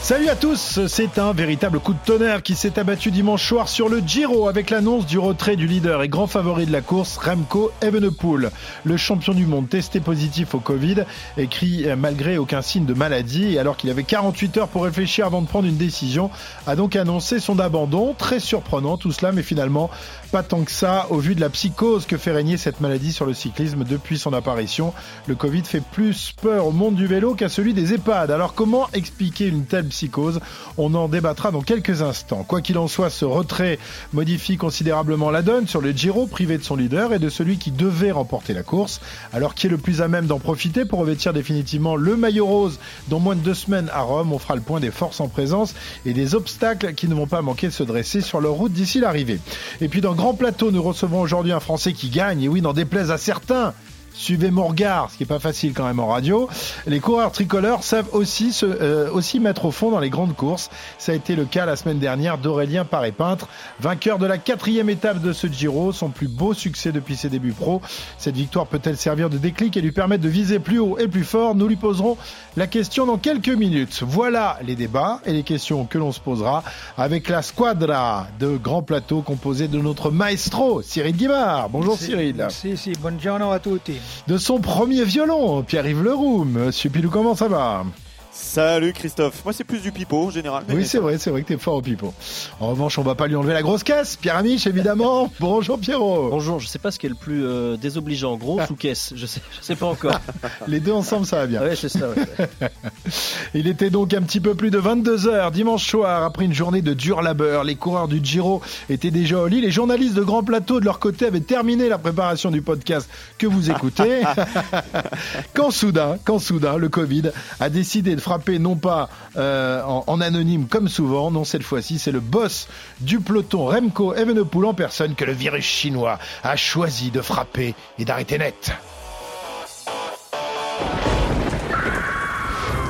Salut à tous, c'est un véritable coup de tonnerre qui s'est abattu dimanche soir sur le Giro avec l'annonce du retrait du leader et grand favori de la course, Remco Evenepoel. Le champion du monde testé positif au Covid, écrit malgré aucun signe de maladie et alors qu'il avait 48 heures pour réfléchir avant de prendre une décision, a donc annoncé son abandon. Très surprenant tout cela, mais finalement pas tant que ça au vu de la psychose que fait régner cette maladie sur le cyclisme depuis son apparition. Le Covid fait plus peur au monde du vélo qu'à celui des EHPAD. Alors comment expliquer une telle psychose? On en débattra dans quelques instants. Quoi qu'il en soit, ce retrait modifie considérablement la donne sur le Giro, privé de son leader et de celui qui devait remporter la course. Alors qui est le plus à même d'en profiter pour revêtir définitivement le maillot rose dans moins de deux semaines à Rome? On fera le point des forces en présence et des obstacles qui ne vont pas manquer de se dresser sur leur route d'ici l'arrivée. Et puis dans Grand Plateau, nous recevons aujourd'hui un Français qui gagne, et oui, n'en déplaise à certains Suivez mon regard, ce qui est pas facile quand même en radio. Les coureurs tricolores savent aussi se, euh, aussi mettre au fond dans les grandes courses. Ça a été le cas la semaine dernière d'Aurélien Paré-Peintre, vainqueur de la quatrième étape de ce Giro, son plus beau succès depuis ses débuts pro. Cette victoire peut-elle servir de déclic et lui permettre de viser plus haut et plus fort? Nous lui poserons la question dans quelques minutes. Voilà les débats et les questions que l'on se posera avec la squadra de Grand Plateau composée de notre maestro Cyril Guimard. Bonjour Cyril. Si, si, buongiorno a tutti de son premier violon, Pierre-Yves Leroux. Monsieur Pilou, comment ça va? Salut Christophe. Moi, c'est plus du pipeau en général. Oui, c'est vrai, c'est vrai que t'es fort au pipeau. En revanche, on va pas lui enlever la grosse caisse. Pierre Amiche, évidemment. Bonjour Pierrot. Bonjour. Je sais pas ce qui est le plus euh, désobligeant, grosse ou caisse? Je sais, je sais pas encore. Les deux ensemble, ça va bien. Ouais, c'est ça. Il était donc un petit peu plus de 22 heures dimanche soir après une journée de dur labeur. Les coureurs du Giro étaient déjà au lit. Les journalistes de Grand Plateau de leur côté avaient terminé la préparation du podcast que vous écoutez. quand soudain, quand soudain, le Covid a décidé de frappé non pas euh, en, anonyme comme souvent, non cette fois-ci c'est le boss du peloton Remco Evenepoel en personne que le virus chinois a choisi de frapper et d'arrêter net.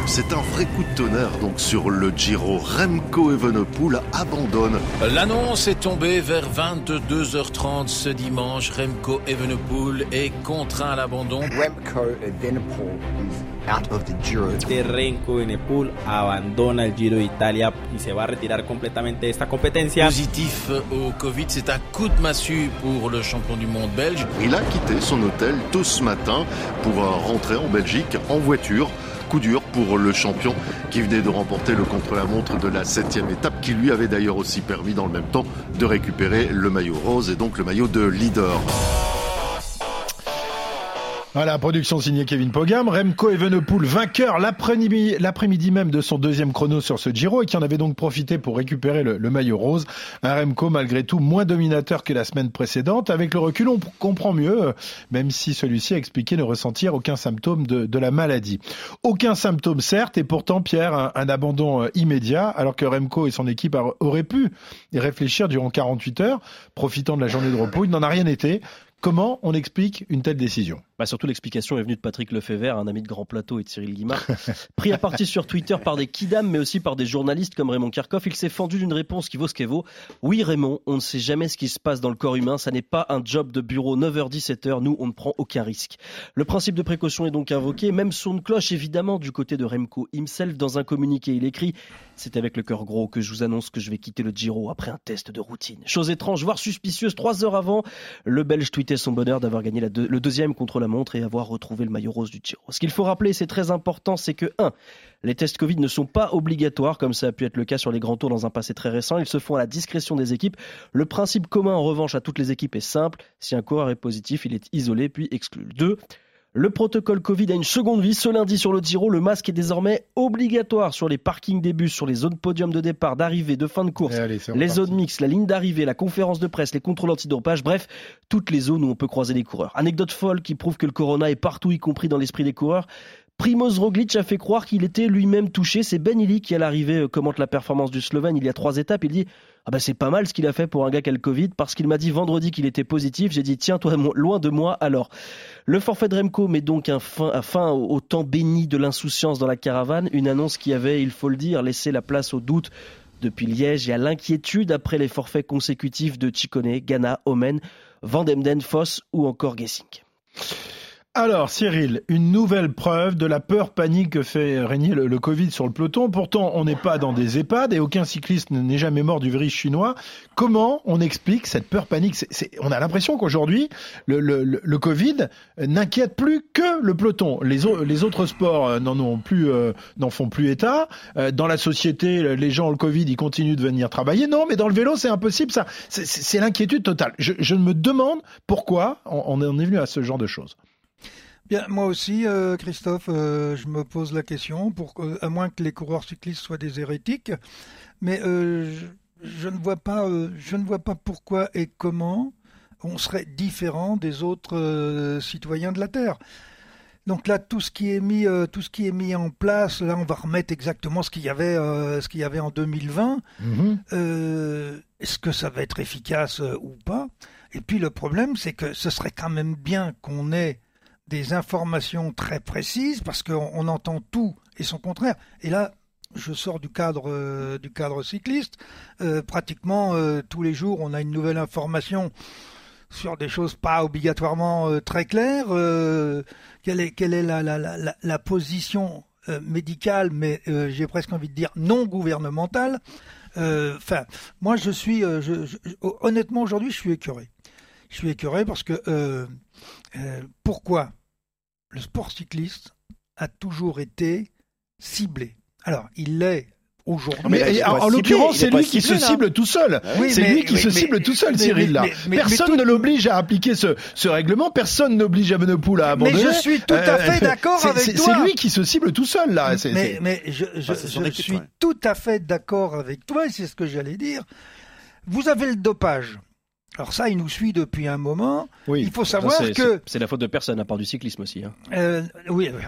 C'est un vrai coup de tonnerre donc sur le Giro. Remco Evenepoel abandonne. L'annonce est tombée vers 22h30 ce dimanche. Remco Evenepoel est contraint à l'abandon. Remco Evenepoel is out of the Giro. Remco Evenepoel abandona el Giro d'Italia y se va a retirar completamente de esta competencia. Positif au Covid, c'est un coup de massue pour le champion du monde belge. Il a quitté son hôtel tôt ce matin pour rentrer en Belgique en voiture coup dur pour le champion qui venait de remporter le contre-la-montre de la septième étape, qui lui avait d'ailleurs aussi permis dans le même temps de récupérer le maillot rose et donc le maillot de leader. Voilà, production signée Kevin Pogam. Remco Evenepoel, vainqueur l'après-midi même de son deuxième chrono sur ce Giro et qui en avait donc profité pour récupérer le, maillot rose. Un Remco malgré tout moins dominateur que la semaine précédente. Avec le recul, on comprend mieux, même si celui-ci a expliqué ne ressentir aucun symptôme de, la maladie. Aucun symptôme certes, et pourtant Pierre, un, un, abandon euh, immédiat, alors que Remco et son équipe auraient pu y réfléchir durant 48 heures, profitant de la journée de repos. Il n'en a rien été. Comment on explique une telle décision? Bah Surtout l'explication est venue de Patrick Lefebvre, un ami de Grand Plateau et de Cyril Guimard. Pris à partie sur Twitter par des kidam, mais aussi par des journalistes comme Raymond Kirchhoff, il s'est fendu d'une réponse qui vaut ce qu'elle vaut. Oui Raymond, on ne sait jamais ce qui se passe dans le corps humain, ça n'est pas un job de bureau 9h-17h, nous on ne prend aucun risque. Le principe de précaution est donc invoqué, même son de cloche évidemment du côté de Remco himself dans un communiqué. Il écrit « C'est avec le cœur gros que je vous annonce que je vais quitter le Giro après un test de routine. Chose étrange, voire suspicieuse, trois heures avant, le Belge son bonheur d'avoir gagné le deuxième contre la montre et avoir retrouvé le maillot rose du Giro. Ce qu'il faut rappeler, c'est très important, c'est que 1. Les tests Covid ne sont pas obligatoires, comme ça a pu être le cas sur les grands tours dans un passé très récent. Ils se font à la discrétion des équipes. Le principe commun, en revanche, à toutes les équipes est simple. Si un coureur est positif, il est isolé puis exclu. 2. Le protocole Covid a une seconde vie. Ce lundi sur le Giro, le masque est désormais obligatoire sur les parkings des bus, sur les zones podium de départ, d'arrivée, de fin de course, les zones mixtes, la ligne d'arrivée, la conférence de presse, les contrôles antidopage, bref, toutes les zones où on peut croiser les coureurs. Anecdote folle qui prouve que le corona est partout, y compris dans l'esprit des coureurs. Primoz Roglic a fait croire qu'il était lui-même touché. C'est Ben Illy qui, à l'arrivée, euh, commente la performance du Slovène il y a trois étapes. Il dit ah ben c'est pas mal ce qu'il a fait pour un gars qui a le Covid parce qu'il m'a dit vendredi qu'il était positif. J'ai dit tiens toi loin de moi alors. Le forfait de Remco met donc un fin, au temps béni de l'insouciance dans la caravane. Une annonce qui avait, il faut le dire, laissé la place au doute depuis Liège. Y a l'inquiétude après les forfaits consécutifs de Chikone, Ghana, Omen, Vandemden, Foss ou encore Gessing. Alors, Cyril, une nouvelle preuve de la peur panique que fait régner le, Covid sur le peloton. Pourtant, on n'est pas dans des EHPAD et aucun cycliste n'est jamais mort du virus chinois. Comment on explique cette peur panique On a l'impression qu'aujourd'hui, le, Covid n'inquiète plus que le peloton. Les, au- les autres sports euh, n'en ont plus, euh, n'en font plus état. Euh, Dans la société, les gens ont le Covid, ils continuent de venir travailler. Non, mais dans le vélo, c'est impossible. Ça, c'est- l'inquiétude totale. Je, je me demande pourquoi on, est venu à ce genre de choses. Bien, moi aussi, euh, Christophe, euh, je me pose la question, pour, à moins que les coureurs cyclistes soient des hérétiques, mais euh, je, je ne vois pas, je ne vois pas pourquoi et comment on serait différent des autres citoyens de la Terre. Donc là, tout ce qui est mis, euh, tout ce qui est mis en place, là, on va remettre exactement ce qu'il y avait, euh, ce qu'il y avait en 2020. Euh, Est-ce que ça va être efficace ou pas? Et puis le problème, c'est que ce serait quand même bien qu'on ait des informations très précises parce qu'on on entend tout et son contraire. Et là, je sors du cadre euh, du cadre cycliste. Euh, pratiquement euh, tous les jours, on a une nouvelle information sur des choses pas obligatoirement très claires. Quelle est la la, position médicale, mais j'ai presque envie de dire non gouvernementale. Enfin, moi, je suis, honnêtement, aujourd'hui, je suis écœuré. Je suis écœuré parce que pourquoi? Le sport cycliste a toujours été ciblé. Alors, il l'est aujourd'hui. Mais, en, en l'occurrence, c'est lui qui se cible tout seul. Oui, c'est mais- lui qui se mais- cible tout seul, mais- Cyril. Là, mais- mais- personne mais ne l'oblige à appliquer ce, ce règlement. Personne n'oblige Evenepoel à Mais abandonner. je suis tout à fait d'accord c'est- avec toi. C'est lui qui se cible tout seul là. Mais, mais je, je- Ah, c'est son je équipe, suis ouais. tout à fait d'accord avec toi, et c'est ce que j'allais dire. Vous avez le dopage. Alors ça, il nous suit depuis un moment. Oui. Il faut savoir c'est- que... c'est- la faute de personne, à part du cyclisme aussi. hein. euh, oui, euh,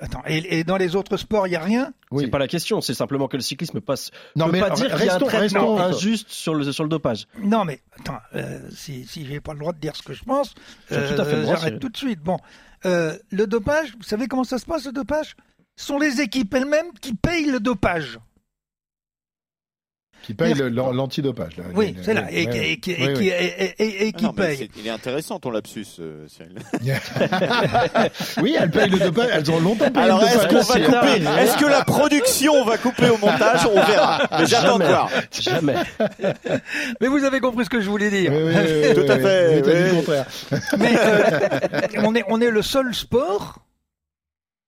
attends. Et, et dans les autres sports, il n'y a rien? Oui. C'est pas la question, c'est simplement que le cyclisme passe. Non, peut mais pas dire qu'il y a un restons- traitement restons- injuste sur le, sur le dopage. Non, mais attends, euh, si, si j'ai pas le droit de dire ce que je pense, tout à fait le droit, j'arrête tout de suite. Bon, Euh, le dopage, vous savez comment ça se passe le dopage? Ce sont les équipes elles-mêmes qui payent le dopage. Qui paye l'antidopage. Oui, c'est là, et, ouais, et qui- ouais, et ouais. qui- et- et- et Ah qui non, mais paye. Il est intéressant ton lapsus, euh, Cyril. oui, elles payent le dopage. Elles ont longtemps payé Alors le est-ce dopage. qu'on va couper Est-ce que la production va couper au montage? On verra. Mais j'attends de Jamais. voir. Jamais. Mais vous avez compris ce que je voulais dire. Oui, oui, oui, oui, Tout à fait, mais dit contraire. Mais euh, on, est, on est le seul sport,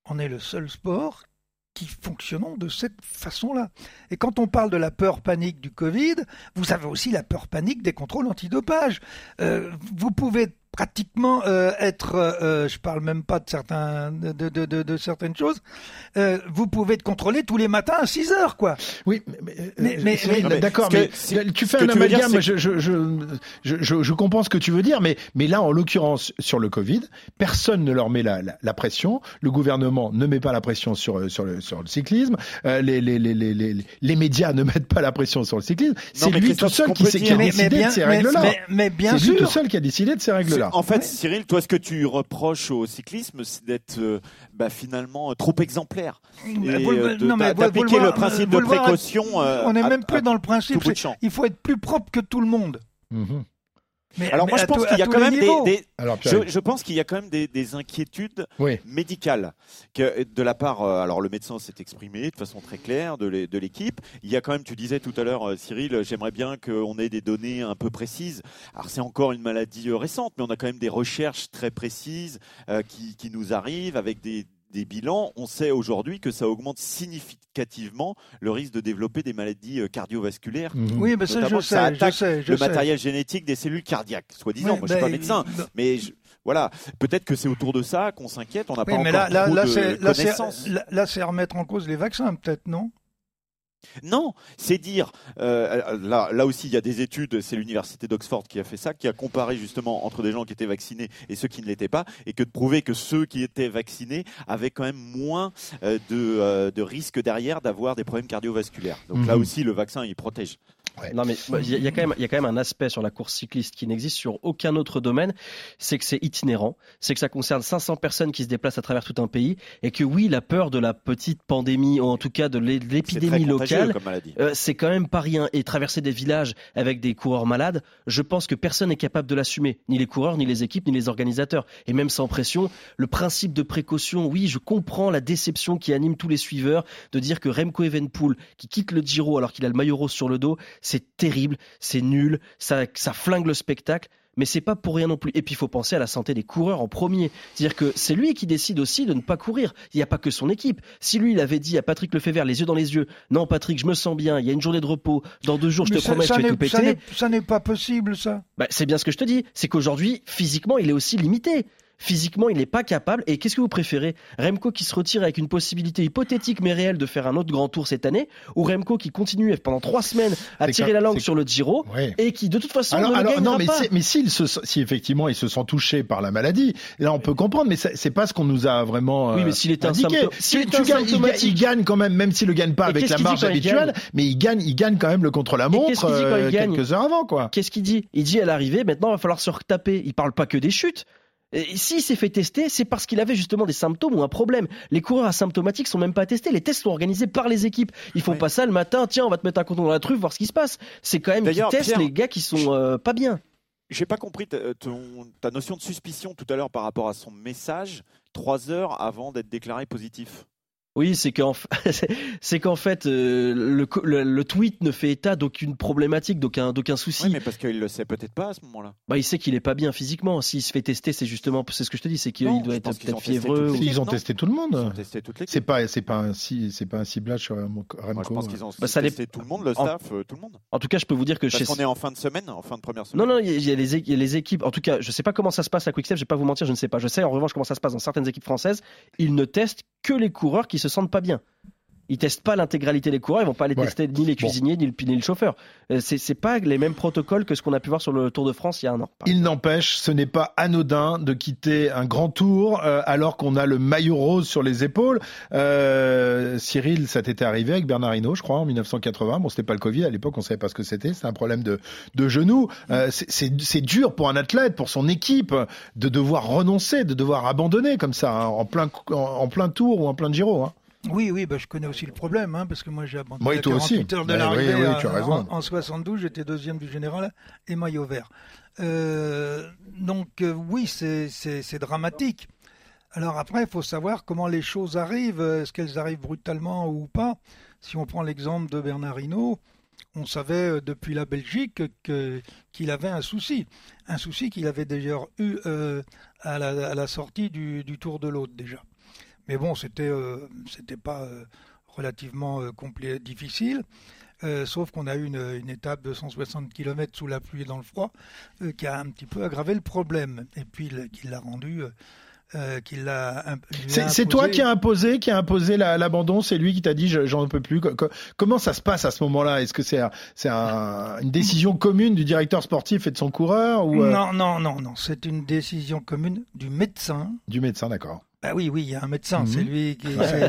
on est le seul sport fonctionnons de cette façon-là. Et quand on parle de la peur panique du Covid, vous avez aussi la peur panique des contrôles antidopage. Euh, vous pouvez pratiquement euh, être, euh, je parle même pas de certains, de, de, de, de certaines choses, euh, vous pouvez être contrôlé tous les matins à 6 heures, quoi. Oui, mais, mais, Mais- euh, mais- Cyril, mais- d'accord, mais tu fais un dire, amalgame. Je, je, je, je, je- je comprends ce que tu veux dire, mais, mais là, en l'occurrence, sur le Covid, personne ne leur met la, la, la pression. Le gouvernement ne met pas la pression sur, euh, sur, le, sur le cyclisme. Euh, les, les, les, les, les, les médias ne mettent pas la pression sur le cyclisme. C'est lui tout seul qui, a décidé de ces règles-là. mais- C'est lui tout seul qui a décidé de ces règles-là. En fait, Ouais. Cyril, toi, ce que tu reproches au cyclisme, c'est d'être euh, bah, finalement euh, trop exemplaire. Le- euh, d'appliquer le principe de précaution. on n'est même plus dans le principe. Il faut être plus propre que tout le monde. Mais, Alors mais moi, je pense qu'il y a quand même des, Alors, Je, je pense qu'il y a quand même des, des inquiétudes oui. médicales que de la part. euh, Alors le médecin s'est exprimé de façon très claire de l'é- de l'équipe. Il y a quand même, tu disais tout à l'heure, euh, Cyril, euh, j'aimerais bien qu'on ait des données un peu précises. Alors c'est encore une maladie récente, mais on a quand même des recherches très précises euh, qui, qui nous arrivent avec des des bilans, on sait aujourd'hui que ça augmente significativement le risque de développer des maladies euh, cardiovasculaires. Mhm. Oui, mais ça, je ça sais, je attaque sais, je le sais. matériel génétique des cellules cardiaques, soi-disant. Oui, Moi, je suis pas médecin, mais je- voilà, peut-être que c'est autour de ça qu'on s'inquiète. On n'a Oui, pas mais encore là, là, trop là, de là, connaissances. là, là, c'est remettre en cause les vaccins, peut-être, non? Non, c'est dire. euh, là, là aussi, il y a des études. C'est l'université d'Oxford qui a fait ça, qui a comparé justement entre des gens qui étaient vaccinés et ceux qui ne l'étaient pas, et que de prouver que ceux qui étaient vaccinés avaient quand même moins euh, de, euh, de risques derrière d'avoir des problèmes cardiovasculaires. Donc là Mhm. aussi, le vaccin, il protège. Non, mais bah, il y, y a quand même, il y a quand même un aspect sur la course cycliste qui n'existe sur aucun autre domaine, c'est que c'est itinérant, c'est que ça concerne 500 personnes qui se déplacent à travers tout un pays, et que oui, la peur de la petite pandémie, ou en tout cas de l'épidémie locale, euh, c'est quand même pas rien. Et traverser des villages avec des coureurs malades, je pense que personne n'est capable de l'assumer. Ni les coureurs, ni les équipes, ni les organisateurs. Et même sans pression, le principe de précaution, oui, je comprends la déception qui anime tous les suiveurs de dire que Remco Evenpool, qui quitte le Giro alors qu'il a le maillot rose sur le dos, c'est terrible, c'est nul, ça, ça flingue le spectacle. Mais c'est pas pour rien non plus. Et puis il faut penser à la santé des coureurs en premier. C'est-à-dire que c'est lui qui décide aussi de ne pas courir. Il n'y a pas que son équipe. Si lui il avait dit à Patrick Lefebvre les yeux dans les yeux, non Patrick, je me sens bien, il y a une journée de repos, dans deux jours je te ça- promets ça je vais tout péter. Ça n'est pas possible, ça. Bah, c'est bien ce que je te dis. C'est qu'aujourd'hui, physiquement, il est aussi limité. Physiquement, il n'est pas capable. Et qu'est-ce que vous préférez? Remco qui se retire avec une possibilité hypothétique mais réelle de faire un autre grand tour cette année Ou Remco qui continue pendant trois semaines à tirer la langue sur le Giro et qui de toute façon Alors, ne alors, gagnera non, mais, pas mais s'il se, si effectivement il se sent touché par la maladie, là on peut comprendre, mais c'est pas ce qu'on nous a vraiment. Oui, euh, mais s'il était un indiqué. Tu- gagnes- il, gagne quand même, même s'il le gagne pas Et avec la marge il habituelle, mais il gagne, il gagne quand même le il euh, gagne quelques heures avant, quoi. Qu'est-ce qu'il dit? Il dit à l'arrivée, maintenant il va falloir se retaper. Il parle pas que des chutes. S'il s'est fait tester, c'est parce qu'il avait justement des symptômes ou un problème. Les coureurs asymptomatiques sont même pas testés. Les tests sont organisés par les équipes. Ils font pas ça le matin. Tiens, on va te mettre un coton dans la truffe, voir ce qui se passe. C'est quand même D'ailleurs, testent Pierre, les gars qui sont euh, pas bien. J'ai pas compris ton- ta notion de suspicion tout à l'heure par rapport à son message, trois heures avant d'être déclaré positif. Oui, c'est qu'en f- c'est qu'en fait euh, le, co- le- le tweet ne fait état d'aucune problématique, d'aucun d'aucun souci. Oui, mais parce qu'il le sait peut-être pas à ce moment-là. Bah, il sait qu'il est pas bien physiquement. S'il se fait tester, c'est justement c'est ce que je te dis, c'est qu'il doit être peut-être fiévreux. ou- Ils ont non. testé tout le Ils ont monde. C'est pas, c'est pas un, si- c'est pas un ciblage sur Remco. Moi, je pense qu'ils ont Bah, ça les- testé tout le monde, le En- staff, euh, tout le monde. En tout cas, je peux vous dire que Parce chez qu'on est en fin de semaine, en fin de première semaine. Non, non, il y, a- il y a les, é- il y a les équipes. En tout cas, je sais pas comment ça se passe à Quickstep. Je vais pas vous mentir, je ne sais pas. Je sais en revanche comment ça se passe dans certaines équipes françaises. Ils ne testent que les coureurs qui se sentent pas bien. Ils testent pas l'intégralité des coureurs. Ils vont pas aller Ouais. tester ni les Bon. cuisiniers ni le, ni le chauffeur. Euh, C'est c'est pas les mêmes protocoles que ce qu'on a pu voir sur le Tour de France il y a un an. Il n'empêche, ce n'est pas anodin de quitter un grand tour euh, alors qu'on a le maillot rose sur les épaules. Euh, Cyril, ça t'était arrivé avec Bernard Hinault, je crois, en 1980. Bon, c'était pas le Covid à l'époque, on savait pas ce que c'était. C'était un problème de, de genou. Euh, c'est- c'est c'est dur pour un athlète, pour son équipe, de devoir renoncer, de devoir abandonner comme ça, hein, en plein en, en plein tour ou en plein Giro. Hein. Oui, oui, bah, je connais aussi le problème, hein, parce que moi j'ai abandonné Moi et à toi aussi. 48 heures de l'arrivée oui, oui, as raison. en, en 72, j'étais deuxième du général et maillot vert. Euh, donc euh, oui, c'est- dramatique. Alors après, il faut savoir comment les choses arrivent. Est-ce qu'elles arrivent brutalement ou pas Si on prend l'exemple de Bernard Hinault, on savait euh, depuis la Belgique que- qu'il avait un souci. Un souci qu'il avait déjà eu euh, à, la, à la sortie du, du Tour de l'Aude déjà. Mais bon, c'était euh, c'était pas euh, relativement euh, complet, difficile. Euh, sauf qu'on a eu une, une étape de 160 km sous la pluie et dans le froid euh, qui a un petit peu aggravé le problème. Et puis le- qui l'a rendu, euh, qui l'a. C'est toi qui a imposé, qui a imposé la- l'abandon? C'est lui qui t'a dit je- j'en peux plus? Co- co- comment ça se passe à ce moment-là? Est-ce que c'est c'est un- une décision commune du directeur sportif et de son coureur ou Non, non, non, non. C'est une décision commune du médecin. du médecin D'accord. Bah oui, oui, il y a un médecin. Mhm. C'est lui qui. Euh,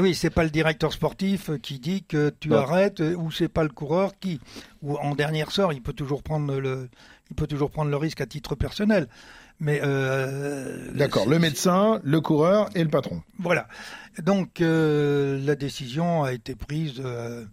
oui, c'est pas le directeur sportif euh, qui dit que tu Non. arrêtes, euh, ou c'est pas le coureur qui, ou en dernier sort, il peut toujours prendre le, il peut toujours prendre le risque à titre personnel. Mais euh, D'accord. Le médecin, le coureur et le patron. Voilà. Donc euh, la décision a été prise euh,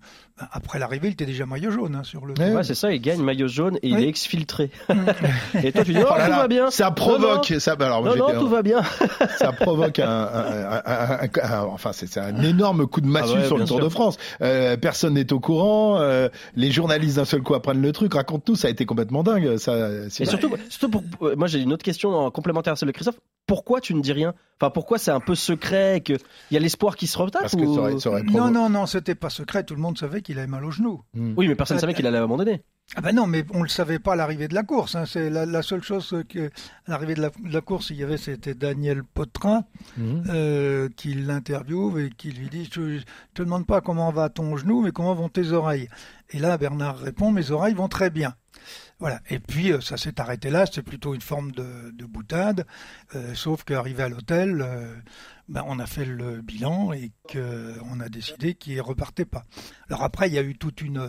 après l'arrivée. Il était déjà maillot jaune hein, sur le. Ouais. Ouais, c'est ça. Il gagne maillot jaune et il est exfiltré. et toi, tu dis oh, Oh là tout là, va bien. Ça provoque. Non, Ça, bah alors, Non, non, tout va bien. ça provoque un, un- un- un- un- un- enfin c'est un énorme coup de massue Ah ouais, sur le Tour sûr. de France. Euh, personne n'est au courant. euh, les journalistes d'un seul coup apprennent le truc. Raconte-nous, ça a été complètement dingue. Ça, c'est Et surtout, surtout pour, euh, moi j'ai une autre question en complémentaire à celle de Christophe. Pourquoi tu ne dis rien? Enfin, pourquoi c'est un peu secret que il y a l'espoir qui se retape parce que ou- ça aurait, ça aurait Non, non, non, c'était pas secret. Tout le monde savait qu'il avait mal au genou. Hmm. Oui, mais personne ne savait qu'il allait abandonner. Ah ben non, mais on le savait pas à l'arrivée de la course. hein. C'est la, la seule chose que à l'arrivée de la, de la course, il y avait, c'était Daniel Potrin Mhm. euh, qui l'interviewe et qui lui dit je, je te demande pas comment va ton genou, mais comment vont tes oreilles. Et là, Bernard répond, mes oreilles vont très bien. Voilà. Et puis euh, ça s'est arrêté là. C'est plutôt une forme de, de boutade. Euh, sauf qu'arrivé à l'hôtel, euh, ben, on a fait le bilan et qu'on a décidé qu'il repartait pas. Alors après, il y a eu toute une,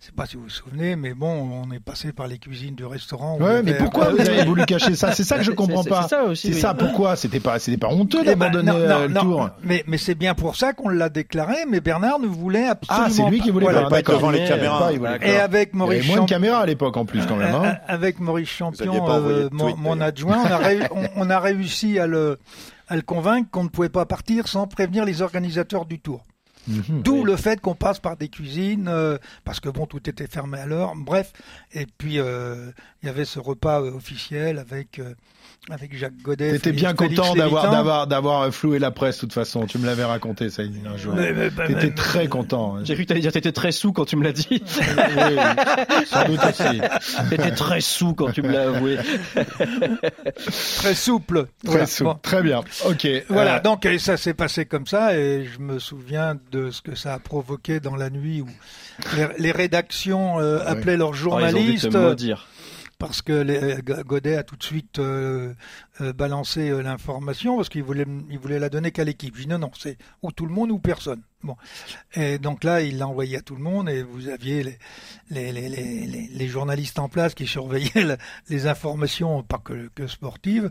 je sais pas si vous vous souvenez, mais bon, on est passé par les cuisines du restaurant. Ouais, mais pourquoi vous avez voulu cacher ça? C'est ça que je comprends pas. c'est ça aussi, C'est oui. ça, pourquoi? C'était pas, c'était pas honteux Eh ben, d'abandonner non, euh, non, le non, tour. Mais, mais c'est bien pour ça qu'on l'a déclaré, mais Bernard ne voulait absolument Ah, c'est lui pas. qui voulait Voilà. pas. pas être devant les caméras. Pas. Et avec Il y Maurice avait moins de caméras à l'époque en plus quand même. Euh, Hein. Avec Maurice Champion, euh, mon, adjoint, on a, ré- on- on a réussi à le, à le convaincre qu'on ne pouvait pas partir sans prévenir les organisateurs du tour. Mhm. D'où le fait qu'on passe par des cuisines, euh, parce que bon, tout était fermé à l'heure. Bref, et puis euh, il y avait ce repas euh, officiel avec avec Jacques Godet. T'étais bien Félix content d'avoir d'avoir d'avoir floué la presse de toute façon. Tu me l'avais raconté ça un jour. Mais- mais- mais- T'étais mais- très content. J'ai cru que t'allais dire t'étais très sous quand tu me l'as dit. Oui, sans doute aussi. T'étais très sous quand tu me l'as avoué. très souple. Très Voilà. souple. Bon. Très bien. Ok. Voilà, Euh, donc et ça s'est passé comme ça et je me souviens de ce que ça a provoqué dans la nuit où les, les rédactions euh, Ah oui. appelaient leurs Oh, ils ont dû journalistes te maudire. Parce que euh, Godet a tout de suite euh, balancé euh, l'information parce qu'il voulait, il voulait la donner qu'à l'équipe. J'ai dit non, non, c'est ou tout le monde ou personne. Bon, et donc là, il l'a envoyé à tout le monde et vous aviez les, les, les, les, les- les journalistes en place qui surveillaient la- les informations, pas que, que sportives,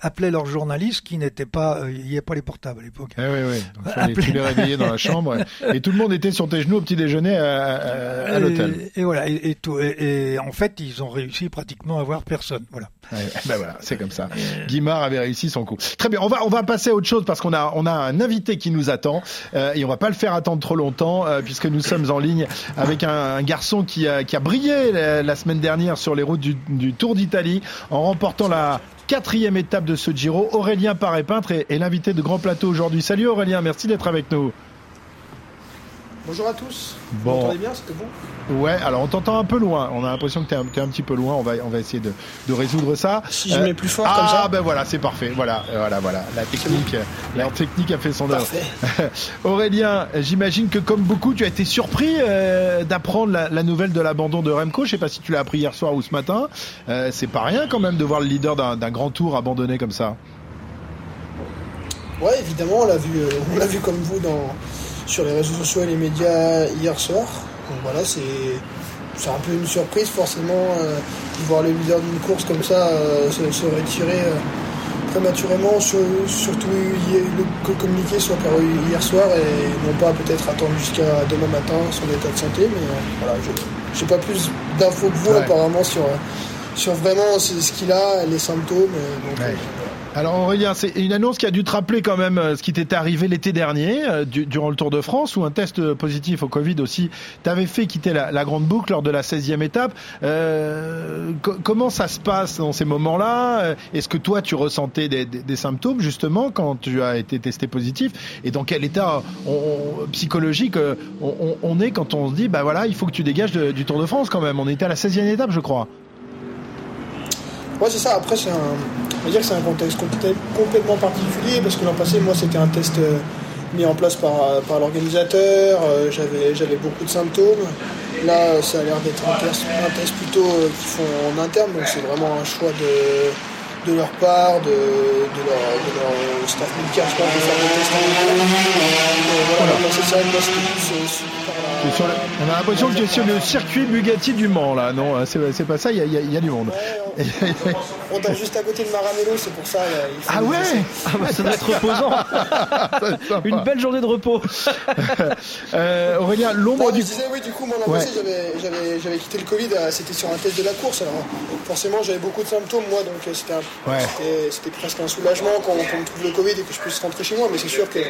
appelaient leurs journalistes qui n'étaient pas, euh, il n'y avait pas les portables à l'époque. Eh oui, oui. Donc, tu les réveillais dans la chambre et, et tout le monde était sur tes genoux au petit déjeuner à, à- à l'hôtel. Et, et voilà, et, et tout, et, et en fait, ils ont réussi pratiquement à voir personne. Voilà. Ouais, ben voilà, c'est comme ça. Guimard avait réussi son coup. Très bien, on va on va passer à autre chose parce qu'on a on a un invité qui nous attend euh, et on va pas le faire attendre trop longtemps euh, puisque nous sommes en ligne avec un, garçon qui a qui a brillé la, semaine dernière sur les routes du, du Tour d'Italie en remportant la quatrième étape de ce Giro. Aurélien Paré-Peintre est, est l'invité de Grand Plateau aujourd'hui. Salut Aurélien, merci d'être avec nous. Bonjour à tous. Bon. Vous m'entendez bien, c'était bon Ouais, alors on t'entend un peu loin. On a l'impression que t'es un, petit peu loin. On va, on va essayer de, de résoudre ça. Si je Euh, mets plus fort ah, comme ça. ben voilà, c'est parfait. Voilà, euh, voilà, voilà. La technique, la technique a fait son œuvre. Aurélien, j'imagine que comme beaucoup, tu as été surpris euh, d'apprendre la, la nouvelle de l'abandon de Remco. Je sais pas si tu l'as appris hier soir ou ce matin. Euh, c'est pas rien quand même de voir le leader d'un grand tour abandonné comme ça. Ouais, évidemment, on l'a vu, euh, on l'a vu comme vous dans, sur les réseaux sociaux et les médias hier soir. Donc voilà, c'est, c'est un peu une surprise forcément euh, de voir le leader d'une course comme ça euh, se, se retirer euh, prématurément. Sur- surtout que le communiqué soit paru hier soir et non pas peut-être attendre jusqu'à demain matin son état de santé. Mais voilà, je j'ai pas plus d'infos que vous Ouais. apparemment sur, sur vraiment ce qu'il a, les symptômes. donc, Ouais. Alors Aurélien, c'est une annonce qui a dû te rappeler quand même euh, ce qui t'était arrivé l'été dernier euh, du- durant le Tour de France où un test positif au Covid aussi t'avait fait quitter la, grande boucle lors de la 16e étape. Euh, co- comment ça se passe dans ces moments-là? Euh, Est-ce que toi tu ressentais des, symptômes justement quand tu as été testé positif? Et dans quel état psychologique on, est quand on se dit bah voilà il faut que tu dégages du Tour de France quand même On était à la 16e étape je crois. Ouais, c'est ça. Après, c'est un, on va dire que c'est un contexte complè- complètement particulier parce que l'an passé, moi, c'était un test euh, mis en place par, euh, par l'organisateur. euh, j'avais, beaucoup de symptômes. Là, ça a l'air d'être un test, un test plutôt qu'ils font en interne, donc c'est vraiment un choix de, de leur part, de, de, leur, de leur staff médical, je pense, de faire des tests. Mais voilà, passé, c'est moi, c'était plus euh, le- On a l'impression que tu es sur le circuit Bugatti du Mans là, non C'est c'est pas ça, il y a, il y a- il y a du monde. Ouais, on, on dort juste à côté de Maranello, c'est pour ça. là, il faut Ah ouais. Ah bah, ça doit être reposant. Une belle journée de repos. Euh, Aurélien, l'ombre du... je disais, oui, du coup, moi, l'an Ouais. j'avais- quitté le Covid, euh, c'était sur un test de la course. Alors, forcément, j'avais beaucoup de symptômes, moi, donc euh, c'était un- Ouais. c'était- presque un soulagement quand on, quand on trouve le Covid et que je puisse rentrer chez moi. Mais c'est sûr que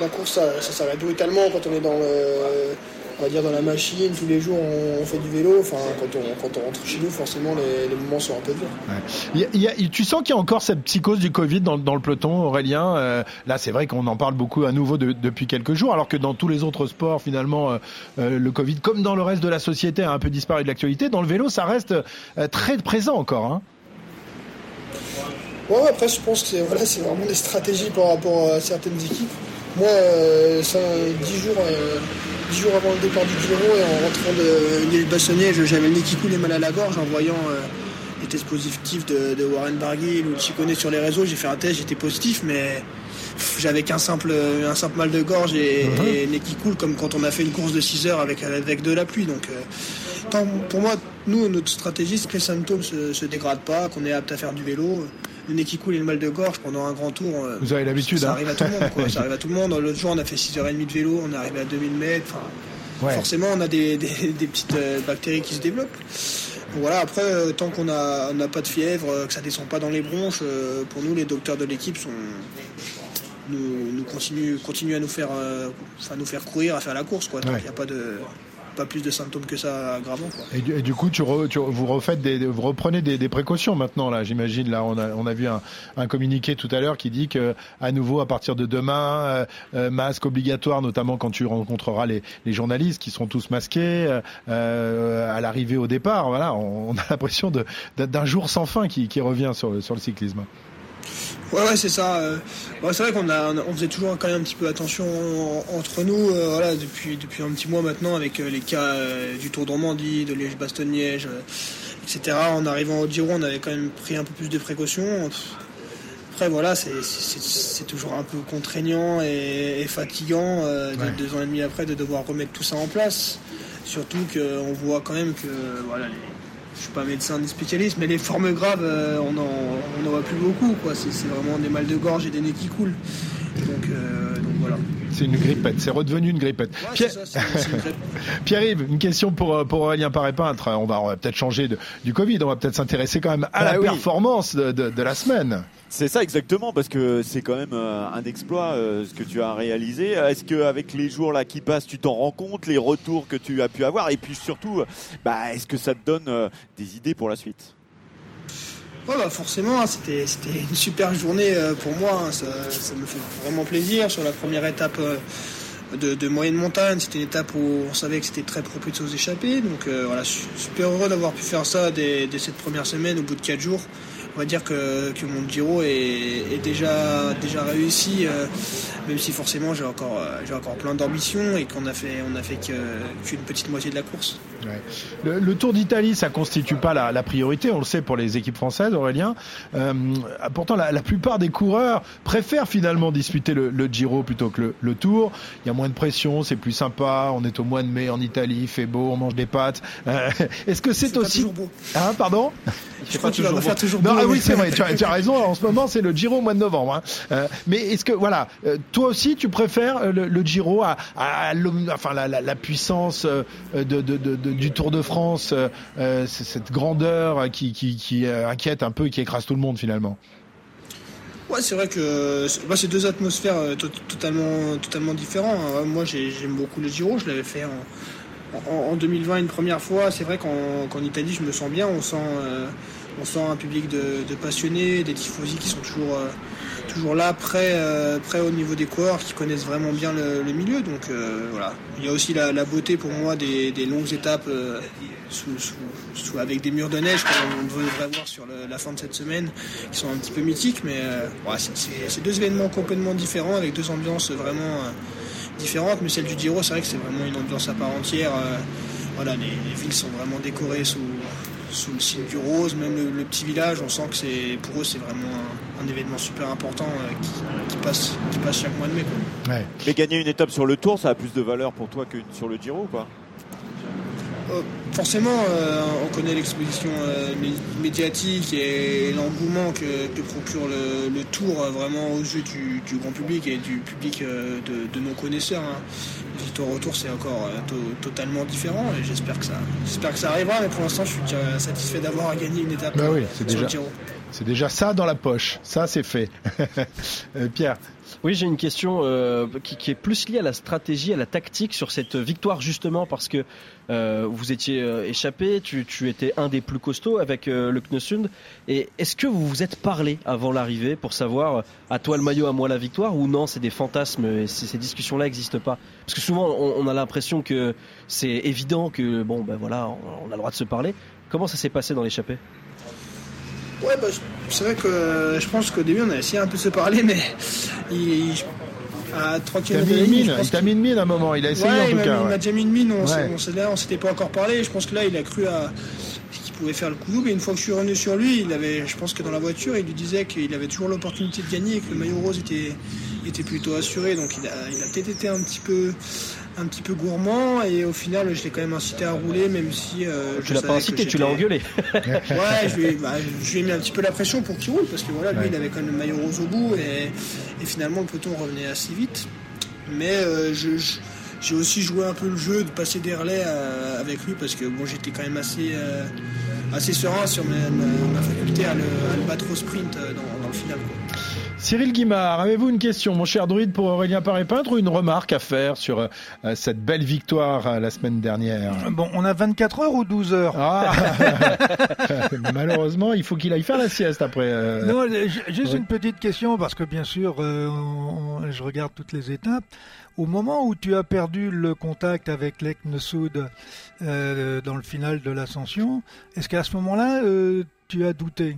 la course, ça, ça s'arrête brutalement quand on est dans le. On va dire dans la machine, tous les jours on, on fait du vélo. Enfin, quand on, quand on rentre chez nous, forcément les, les moments sont un peu durs. Il y a- il y a- tu sens qu'il y a encore cette psychose du Covid dans, dans le peloton, Aurélien? Euh, là, c'est vrai qu'on en parle beaucoup à nouveau de- depuis quelques jours, alors que dans tous les autres sports, finalement, euh, euh, le Covid, comme dans le reste de la société, a un peu disparu de l'actualité. Dans le vélo, ça reste euh, très présent encore. Hein. Ouais, après, je pense que c'est vraiment des stratégies par rapport à certaines équipes. Moi, euh, ça, 10 jours, euh, jours avant le départ du Giro et en rentrant de l'île Bassonnier, j'avais le nez qui coulait mal à la gorge en voyant euh, les tests positifs de, Warren Barguil ou Chicone sur les réseaux. J'ai fait un test, j'étais positif, mais j'avais qu'un simple, un simple mal de gorge et, Mhm. et nez qui coule, comme quand on a fait une course de 6 heures avec, avec de la pluie. Donc, euh, pour moi, nous, notre stratégie, c'est que les symptômes ne se, se dégradent pas, qu'on est apte à faire du vélo. Le nez qui coule et le mal de gorge pendant un grand tour. euh, Vous avez l'habitude, Ça hein. arrive à tout le monde, quoi. Ça arrive à tout le monde. L'autre jour, on a fait 6h30 de vélo, on est arrivé à 2000 mètres. Ouais. Forcément, on a des, des- des petites euh, bactéries qui se développent. Donc voilà, après, euh, tant qu'on n'a on pas de fièvre, euh, que ça descend pas dans les bronches, euh, pour nous, les docteurs de l'équipe sont nous, nous continuent, continuent à nous faire, euh, enfin, nous faire courir, à faire la course, quoi. Donc il Ouais. n'y a pas de pas plus de symptômes que ça aggravants, quoi. Et du, et du coup, tu, re- tu- vous refaites des, vous reprenez des, des précautions maintenant là. J'imagine là, on a, on a vu un, un communiqué tout à l'heure qui dit que à nouveau à partir de demain, euh, euh, masque obligatoire, notamment quand tu rencontreras les, les journalistes qui sont tous masqués euh, à l'arrivée au départ. Voilà, on, on a l'impression d'un jour sans fin qui, qui revient sur le cyclisme. Ouais, ouais, c'est ça. euh. Bon, c'est vrai qu'on a, on faisait toujours quand même un petit peu attention en- entre nous, euh, voilà, depuis, depuis un petit mois maintenant, avec euh, les cas euh, du Tour de Normandie, de Liège-Bastogne-Liège, etc. En arrivant au Giro, on avait quand même pris un peu plus de précautions. Après, voilà, c'est- toujours un peu contraignant et, et fatigant de- Ouais. deux ans et demi après de devoir remettre tout ça en place. Surtout qu'on voit quand même que, voilà, les, je suis pas médecin ni spécialiste, mais les formes graves, euh, on en, on en voit plus beaucoup. c'est vraiment des mal de gorge et des nez qui coulent. Donc, euh, donc voilà. C'est une grippette, c'est redevenu une grippette. Ouais, Pierre- ça. Pierre-Yves, une question pour, euh, pour Aurélien Paré-Peintre. On va, on va peut-être changer de, du Covid, on va peut-être s'intéresser quand même à Bah la oui. performance de, de, de la semaine. C'est ça exactement, parce que c'est quand même euh, un exploit ce que tu as réalisé. Est-ce qu'avec les jours là qui passent, tu t'en rends compte, les retours que tu as pu avoir, et puis surtout, bah, est-ce que ça te donne des idées pour la suite? Ouais, bah forcément, hein, c'était une super journée euh, pour moi. hein. Ça, me fait vraiment plaisir. Sur la première étape euh, de, de moyenne montagne, c'était une étape où on savait que c'était très propice aux échappées. Donc euh, voilà, super heureux d'avoir pu faire ça dès, dès cette première semaine, au bout de 4 jours. On va dire que, que mon Giro est, est déjà, déjà réussi, euh, même si forcément j'ai encore, euh, j'ai encore plein d'ambitions et qu'on a fait, on a fait qu'une petite moitié de la course. Ouais. Le, le Tour d'Italie, ça constitue pas la, la priorité, on le sait pour les équipes françaises, Aurélien. Euh, pourtant, la, la plupart des coureurs préfèrent finalement disputer le, le Giro plutôt que le, le Tour. Il y a moins de pression, c'est plus sympa. On est au mois de mai en Italie, il fait beau, on mange des pâtes. Euh, Est-ce que c'est pas aussi toujours beau. Hein, pardon Je crois qu'il va faire toujours non, beau, ah oui, c'est vrai, tu as, tu as raison. En ce moment, c'est le Giro au mois de novembre. hein. Euh, mais est-ce que, voilà, euh, toi aussi, tu préfères euh, le, le Giro à, à l'om- enfin, la, la, la puissance de, de, de- de- du Tour de France, euh, cette grandeur qui, qui, qui euh, inquiète un peu et qui écrase tout le monde finalement? Ouais, c'est vrai que c'est bah, c'est deux atmosphères to- totalement, totalement différentes. hein. Moi, j'ai- j'aime beaucoup le Giro. Je l'avais fait en, en- en 2020 une première fois. C'est vrai qu'en Italie, je me sens bien. On sent, euh, on sent un public de, passionnés, des tifosi qui sont toujours, euh, toujours là, prêts, euh, prêts au niveau des coureurs, qui connaissent vraiment bien le, milieu. Donc euh, voilà. Il y a aussi la, beauté pour moi des, longues étapes sous, avec des murs de neige, comme on devrait voir sur la fin de cette semaine, qui sont un petit peu mythiques, mais euh, c'est- deux événements complètement différents, avec deux ambiances vraiment différentes. Mais celle du Giro, c'est vrai que c'est vraiment une ambiance à part entière. voilà, les, les villes sont vraiment décorées sous, sous le signe du rose, même le, le petit village, on sent que c'est pour eux c'est vraiment un, un événement super important euh, qui, qui passe, qui passe chaque mois de mai. Quoi. Ouais. Mais gagner une étape sur le Tour, ça a plus de valeur pour toi que sur le Giro, quoi. Euh, forcément, euh, on connaît l'exposition euh, mé- médiatique et l'engouement que, que procure le, le tour vraiment aux yeux du, du grand public et du public de, de nos connaisseurs. Hein. Victoire au tour, c'est encore to- totalement différent et j'espère que ça, que ça arrivera. Mais pour l'instant, je suis satisfait d'avoir gagné une étape Bah oui, c'est sur déjà- le Giro. C'est déjà ça dans la poche. Ça, c'est fait. Euh, Pierre. Oui, j'ai une question euh, qui, est plus liée à la stratégie, à la tactique sur cette victoire justement parce que euh, vous étiez échappé, tu, tu étais un des plus costauds avec le Knesund. Et est-ce que vous vous êtes parlé avant l'arrivée pour savoir à toi le maillot, à moi la victoire ou non, c'est des fantasmes et ces discussions-là n'existent pas? Parce que souvent on, on a l'impression que c'est évident que bon ben voilà, on, on a le droit de se parler. Comment ça s'est passé dans l'échappée? Ouais, bah, c'est vrai que je pense qu'au début on a essayé un peu de se parler, mais il- à 3 Il t'a mis une mine, il t'a mis une mine à un moment, il a essayé Ouais, en il tout m'a cas. mis- il ouais. m'a déjà mis une mine, on, Ouais. on s'était pas encore parlé. Je pense que là, il a cru à qu'il pouvait faire le coup. Et une fois que je suis revenu sur lui, il avait, je pense que dans la voiture, il lui disait qu'il avait toujours l'opportunité de gagner et que le maillot rose était, était plutôt assuré. Donc il a, il a peut-être été un petit peu un petit peu gourmand et au final je l'ai quand même incité à rouler même si euh, Tu je l'as pas incité, tu l'as engueulé. Ouais, je lui, ai, bah, je lui ai mis un petit peu la pression pour qu'il roule parce que voilà, lui Ouais. il avait quand même le maillot rose au bout et, et finalement le peloton revenait assez vite? Mais euh, je- je- j'ai aussi joué un peu le jeu de passer des relais euh, avec lui parce que bon, j'étais quand même assez, euh, assez serein sur ma, ma- ma faculté à le, à le battre au sprint dans, dans le final. quoi. Cyril Guimard, avez-vous une question, mon cher druide, pour Aurélien Paré-Peintre ou une remarque à faire sur euh, cette belle victoire euh, la semaine dernière? Bon, on a 24 heures ou 12 heures? Ah Malheureusement, il faut qu'il aille faire la sieste après. euh. Non, juste ouais. une petite question, parce que bien sûr, on- je regarde toutes les étapes. Au moment où tu as perdu le contact avec Lekne Soud dans le final de l'ascension, est-ce qu'à ce moment-là, tu as douté?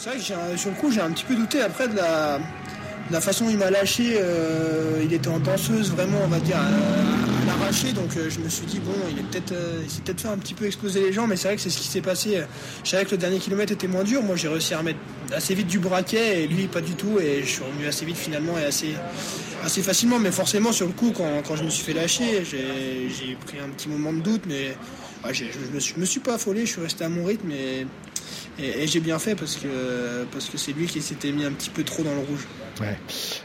C'est vrai que sur le coup j'ai un petit peu douté après de la, de la façon dont il m'a lâché. euh, il était en danseuse vraiment on va dire à, à donc euh, je me suis dit bon il est peut-être euh, il s'est peut-être fait un petit peu exploser les gens mais c'est vrai que c'est ce qui s'est passé. Je savais que le dernier kilomètre était moins dur. Moi j'ai réussi à remettre assez vite du braquet et lui pas du tout et je suis revenu assez vite finalement et assez assez facilement mais forcément sur le coup quand, quand je me suis fait lâcher j'ai j'ai pris un petit moment de doute mais j'ai- je, me suis, je me suis pas affolé je suis resté à mon rythme et et, et j'ai bien fait parce que parce que c'est lui qui s'était mis un petit peu trop dans le rouge. Ouais,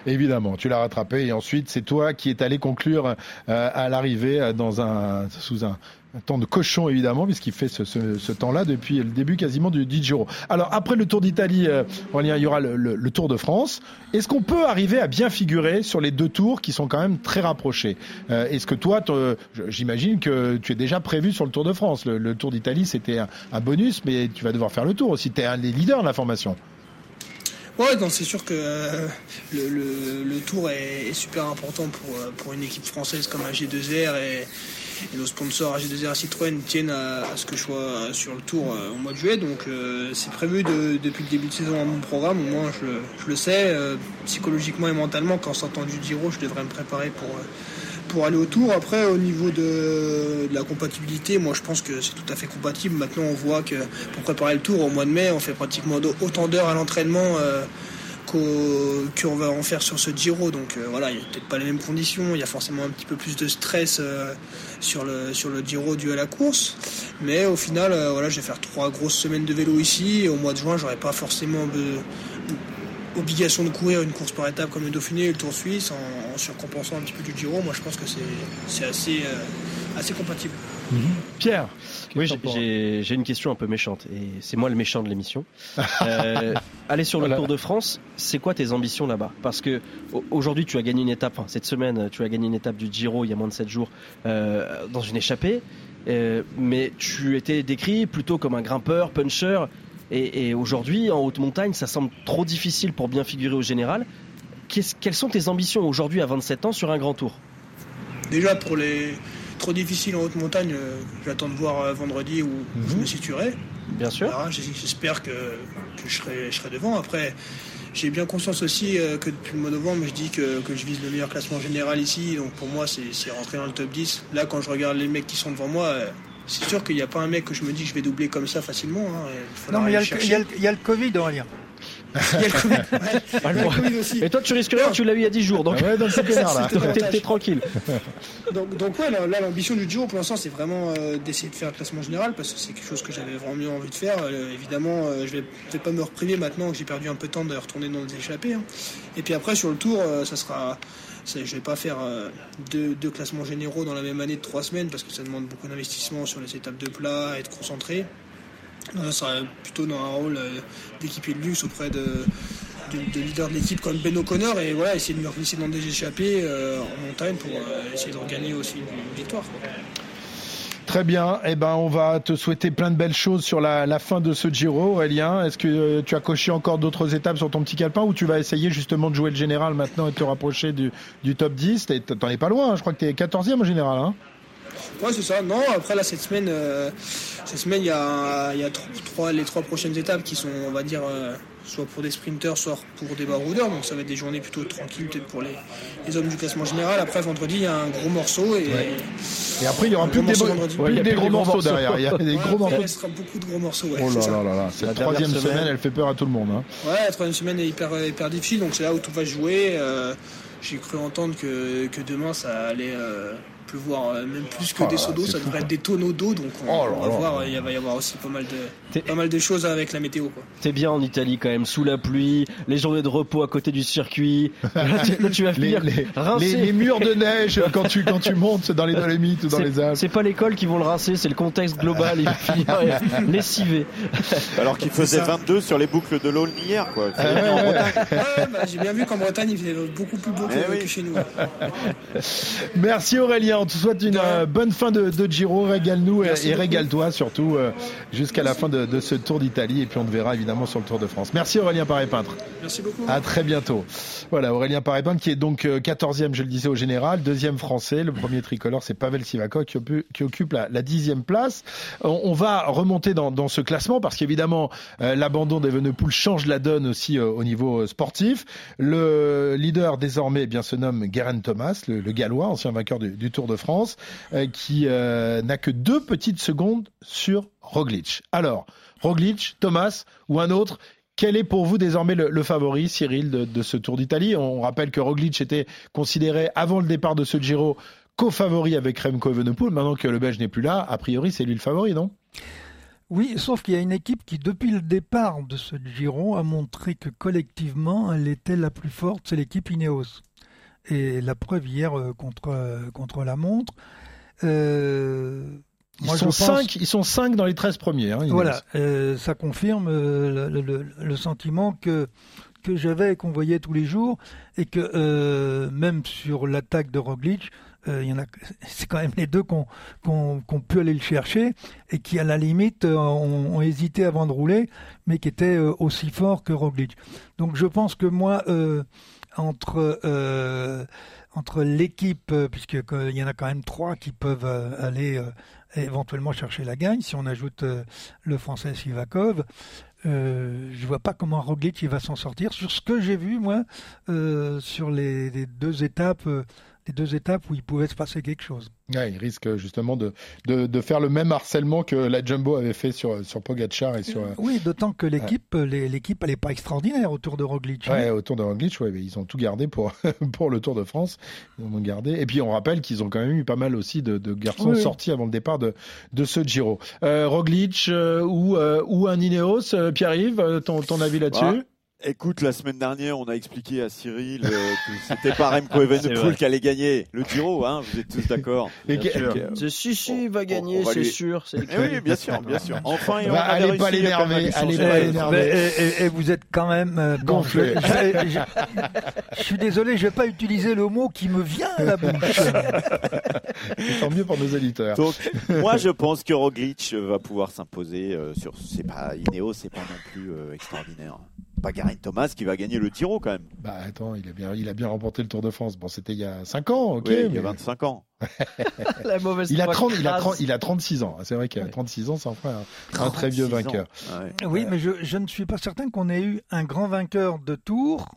évidemment, tu l'as rattrapé et ensuite c'est toi qui es allé conclure euh, à l'arrivée euh, dans un sous un, un temps de cochon évidemment puisqu'il fait ce, ce- ce temps-là depuis le début quasiment du, Giro. Alors après le Tour d'Italie, euh, il y aura le, le- le Tour de France. Est-ce qu'on peut arriver à bien figurer sur les deux tours qui sont quand même très rapprochés Euh, Est-ce que toi, j'imagine que tu es déjà prévu sur le Tour de France. Le, le Tour d'Italie c'était un, un bonus, mais tu vas devoir faire le tour aussi. Tu es un des leaders de la formation. Ouais, donc c'est sûr que euh, le, le- le tour est, est super important pour, euh, pour une équipe française comme AG2R et, et nos sponsors AG2R et Citroën tiennent à, à ce que je sois sur le tour euh, au mois de juillet. Donc euh, c'est prévu de- depuis le début de saison à mon programme, au moins je, je le sais. euh, psychologiquement et mentalement, quand sortant du Giro, je devrais me préparer pour, euh, pour aller au tour. Après, au niveau de, la compatibilité, moi je pense que c'est tout à fait compatible. Maintenant, on voit que pour préparer le tour au mois de mai, on fait pratiquement autant d'heures à l'entraînement euh, qu'on va en faire sur ce Giro. Donc euh, voilà, il n'y a peut-être pas les mêmes conditions. Il y a forcément un petit peu plus de stress euh, sur, le, sur le Giro dû à la course. Mais au final, voilà, je vais faire trois grosses semaines de vélo ici. Et au mois de juin, j'aurai pas forcément de- obligation de courir une course par étape comme le Dauphiné et le Tour Suisse en, en surcompensant un petit peu du Giro. Moi, je pense que c'est c'est assez, euh, assez compatible. Pierre. Oui, j'ai- une question un peu méchante et c'est moi le méchant de l'émission. Euh, aller sur le Voilà. Tour de France, c'est quoi tes ambitions là-bas? Parce que au- aujourd'hui, tu as gagné une étape, enfin, cette semaine, tu as gagné une étape du Giro il y a moins de 7 jours euh, dans une échappée, euh, mais tu étais décrit plutôt comme un grimpeur, puncher. Et, et aujourd'hui, en haute montagne, ça semble trop difficile pour bien figurer au général. Quelles sont tes ambitions aujourd'hui à 27 ans sur un grand tour? Déjà, pour les trop difficiles en haute montagne, euh, j'attends de voir euh, vendredi où je me situerai. Bien sûr. J'espère que, que je, serai, je serai devant. Après, j'ai bien conscience aussi euh, que depuis le mois de novembre, je dis que, que je vise le meilleur classement général ici. Donc pour moi, c'est rentrer dans le top 10. Là, quand je regarde les mecs qui sont devant moi, c'est sûr qu'il n'y a pas un mec que je me dis que je vais doubler comme ça facilement. hein. Il Non, mais il y, a aller le- y a Covid, Aurélien. Il y a le Covid, ouais. Il y a le Covid aussi. Et toi, tu risques rien, tu l'as eu il y a 10 jours, donc Ah ouais, donc t'es- tranquille. Donc, donc ouais, là, l'ambition du Giro pour l'instant, c'est vraiment euh, d'essayer de faire le classement général parce que c'est quelque chose que j'avais vraiment mieux envie de faire. Euh, évidemment, euh, je vais peut-être pas me repriver maintenant que j'ai perdu un peu de temps de retourner dans les échappées. hein. Et puis après, sur le Tour, euh, ça sera, je vais pas faire euh, deux, classements généraux dans la même année de trois semaines parce que ça demande beaucoup d'investissement sur les étapes de plat, être concentré. Non, ça sera plutôt dans un rôle euh, d'équipier de luxe auprès de, de, de leader de l'équipe comme Ben O'Connor et voilà, essayer de me glisser dans des échappées euh, en montagne pour essayer de regagner aussi une, une victoire. quoi. Très bien. Eh ben, on va te souhaiter plein de belles choses sur la, fin de ce Giro, Aurélien. Est-ce que euh, tu as coché encore d'autres étapes sur ton petit calepin ou tu vas essayer justement de jouer le général maintenant et te rapprocher du, du top 10 T'es- T'en es pas loin, hein. je crois que tu es 14e au général. Hein Ouais, c'est ça. Non, après là, cette semaine, euh, cette semaine, il y a, il y a tro- trois, les trois prochaines étapes qui sont, on va dire, euh, soit pour des sprinters, soit pour des baroudeurs. Donc ça va être des journées plutôt tranquilles, peut-être pour les, les hommes du classement général. Après, vendredi, il y a un gros morceau et, Et après, il y aura Un plus des, vendredi. Ouais, il y a des plus gros des gros morceaux morceaux. derrière. Il y a des Ouais, gros il morceaux. restera beaucoup de gros morceaux. Ouais, Oh là là là là, cette troisième semaine, semaine. elle fait peur à tout le monde. hein. Ouais, la troisième semaine est hyper, hyper difficile, donc c'est là où tout va se jouer. Euh, J'ai cru entendre que, que demain ça allait euh, pleuvoir euh, même plus que Oh des seaux d'eau, ça devrait être des tonneaux d'eau, donc on, Oh on va voir, il va y avoir aussi pas mal de, pas mal de choses avec la météo. Quoi. T'es bien en Italie quand même, sous la pluie, les journées de repos à côté du circuit. Là, tu, là, tu vas Les, finir les- rincé. les- les murs de neige quand tu, quand tu montes dans les Dolomites ou dans C'est- les Alpes. C'est pas l'école qui vont le rincer, c'est le contexte global. Il va finir euh, lessivé. Alors qu'il faisait ça. 22 sur les boucles de l'Aulne hier, quoi. Ah ouais, ouais. Bah, J'ai bien vu qu'en Bretagne il faisait beaucoup plus beau que, Eh oui. que chez nous. Merci Aurélien, on te souhaite une euh, bonne fin de, de Giro, régale-nous et, et régale-toi surtout euh, jusqu'à la fin de, de ce Tour d'Italie et puis on te verra évidemment sur le Tour de France. Merci Aurélien Paré-Peintre, Merci beaucoup. à très bientôt. Voilà Aurélien Paré-Peintre qui est donc euh, 14e je le disais au général, deuxième français, le premier tricolore c'est Pavel Sivakov qui, occupe- qui occupe la, dixième place. On, on va remonter dans, dans ce classement parce qu'évidemment euh, l'abandon d'Evenepoel change la donne aussi euh, au niveau euh, sportif. Le leader désormais eh bien se nomme Geraint Thomas, le, le gallois, ancien vainqueur du, du Tour de France, euh, qui euh, n'a que deux petites secondes sur Roglic. Alors, Roglic, Thomas ou un autre quel est pour vous désormais le, favori, Cyril, de, de ce Tour d'Italie? On rappelle que Roglic était considéré avant le départ de ce Giro co-favori avec Remco Evenepoel. Maintenant que le Belge n'est plus là, a priori c'est lui le favori, non? Oui, sauf qu'il y a une équipe qui, depuis le départ de ce Giro, a montré que collectivement, elle était la plus forte, c'est l'équipe Ineos. Et la preuve hier euh, contre, euh, contre la montre. euh, ils, moi, sont pense- cinq, ils sont cinq dans les 13 premiers. Hein. Voilà, euh, ça confirme le, le- le sentiment que que j'avais et qu'on voyait tous les jours, et que euh, même sur l'attaque de Roglic, euh, il y en a, c'est quand même les deux qui ont, qui ont- qui ont pu aller le chercher et qui à la limite ont, ont hésité avant de rouler, mais qui étaient aussi forts que Roglic. Donc je pense que moi, euh, entre euh, entre l'équipe, euh, puisque il y en a quand même trois qui peuvent euh, aller éventuellement chercher la gagne, si on ajoute le français Sivakov, euh, je vois pas comment Roglic il va s'en sortir. Sur ce que j'ai vu moi, sur les, deux étapes, les deux étapes où il pouvait se passer quelque chose. Ouais, il risque justement de, de, de faire le même harcèlement que la Jumbo avait fait sur, sur Pogacar et sur. euh, Oui, d'autant que l'équipe, les- l'équipe, elle est pas extraordinaire autour de Roglic. hein. Ouais, autour de Roglic, ouais, mais ils ont tout gardé pour, pour le Tour de France. Ils ont gardé. Et puis on rappelle qu'ils ont quand même eu pas mal aussi de, de garçons Oui, sortis avant le départ de, de ce Giro. Euh, Roglic euh, ou, euh, ou un Ineos, euh, Pierre-Yves, euh, ton, ton avis là-dessus? Ah, Écoute, la semaine dernière, on a expliqué à Cyril euh, que c'était pas Remco Evenepoel qui allait gagner le Giro, hein, vous êtes tous d'accord C'est si, si, il va on- gagner, on c'est lui- sûr. c'est Eh oui, bien sûr, bien sûr. Enfin, et on Bah, avait allez pas l'énerver, allez pas la- l'énerver. Et, et- et vous êtes quand même euh, Gonflé. je, je- je- je suis désolé, je vais pas utiliser le mot qui me vient à la bouche. Tant mieux pour nos éditeurs. Donc, moi, je pense que Roglic va pouvoir s'imposer euh, sur. C'est pas Ineos, c'est pas non plus euh, extraordinaire. Pas Thomas qui va gagner le Giro quand même. Bah attends, il a bien, il a bien remporté le Tour de France. Bon, c'était il y a 5 ans, ok. Oui, il y a 25 ans. La mauvaise Il a, foi 30, il, a crase. 30, il a 36 ans. C'est vrai qu'à Ouais. 36 ans, ça en ferait un, un très vieux 36 ans. vainqueur. Ouais. Oui, mais je, je ne suis pas certain qu'on ait eu un grand vainqueur de Tour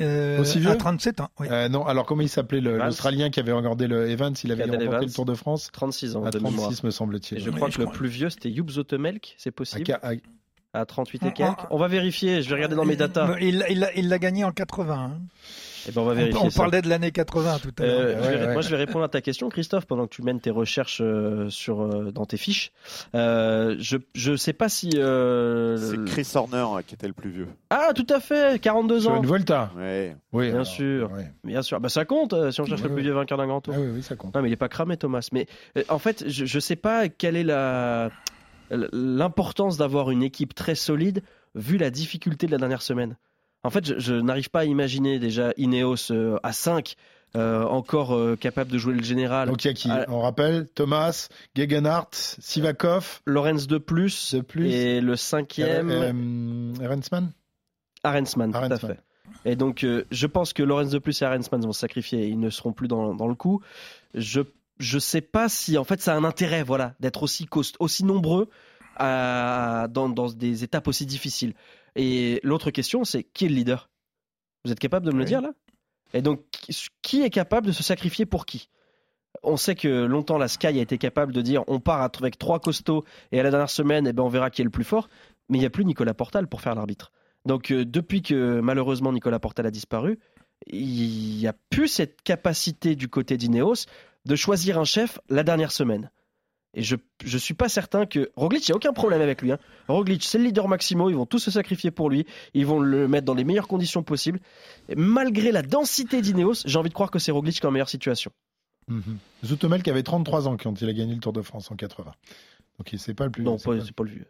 euh, Aussi vieux à 37 ans. oui. Euh, non, alors comment il s'appelait l'Australien qui avait regardé le Evans Il avait remporté Evans. le Tour de France? 36 ans à de mémoire. 36, me Et semble-t-il. je Mais crois je que le crois- plus vieux, c'était Yup Zotemelk, c'est possible, à- à 38 Ah, et quelques. On va vérifier, je vais regarder dans mes datas. Il il l'a il l'a gagné en 80. hein. Et ben on va vérifier on ça. parlait de l'année 80 tout à l'heure. Euh, Ouais, ouais. Moi, je vais répondre à ta question, Christophe, pendant que tu mènes tes recherches euh, sur, euh, dans tes fiches. Euh, je ne sais pas si. euh, C'est Chris Horner qui était le plus vieux. Ah, tout à fait, 42 Sur ans. une Volta. Ouais. Oui, Bien alors, sûr. ouais. Bien sûr, bah, ça compte euh, si on cherche le plus vieux vainqueur d'un grand tour. Ah oui, oui, ça compte. Non, mais il n'est pas cramé, Thomas. Mais euh, en fait, je ne sais pas quelle est la l'importance d'avoir une équipe très solide vu la difficulté de la dernière semaine. En fait, je, je n'arrive pas à imaginer déjà Ineos euh, à 5, euh, encore euh, capable de jouer le général. Donc il y a qui Ah. On rappelle Thomas, Gegenhardt, Sivakov, Lorenz de plus, de plus. et le cinquième, euh, Rensman Arensman, tout à Arensman. fait. Et donc, euh, je pense que Lorenz de plus et Arensman vont se sacrifier. Ils ne seront plus dans, dans le coup. Je, je sais pas si en fait ça a un intérêt, voilà, d'être aussi cost, aussi nombreux à- dans, dans des étapes aussi difficiles. Et l'autre question, c'est qui est le leader? Vous êtes capable de me le dire là? Et donc, qui- qui est capable de se sacrifier pour qui? On sait que longtemps la Sky a été capable de dire on part avec trois costauds et à la dernière semaine eh ben, on verra qui est le plus fort, mais il n'y a plus Nicolas Portal pour faire l'arbitre. Donc euh, depuis que malheureusement Nicolas Portal a disparu, il n'y a plus cette capacité du côté d'Ineos de choisir un chef la dernière semaine. Et je ne suis pas certain que Roglic, il n'y a aucun problème avec lui. Hein. Roglic, c'est le leader Maximo, ils vont tous se sacrifier pour lui, ils vont le mettre dans les meilleures conditions possibles. Et malgré la densité d'Ineos, j'ai envie de croire que c'est Roglic qui est en meilleure situation. Mhm. Zoutomel qui avait 33 ans quand il a gagné le Tour de France en 80. Donc il c'est pas le plus Non, c'est pas- pas le vieux.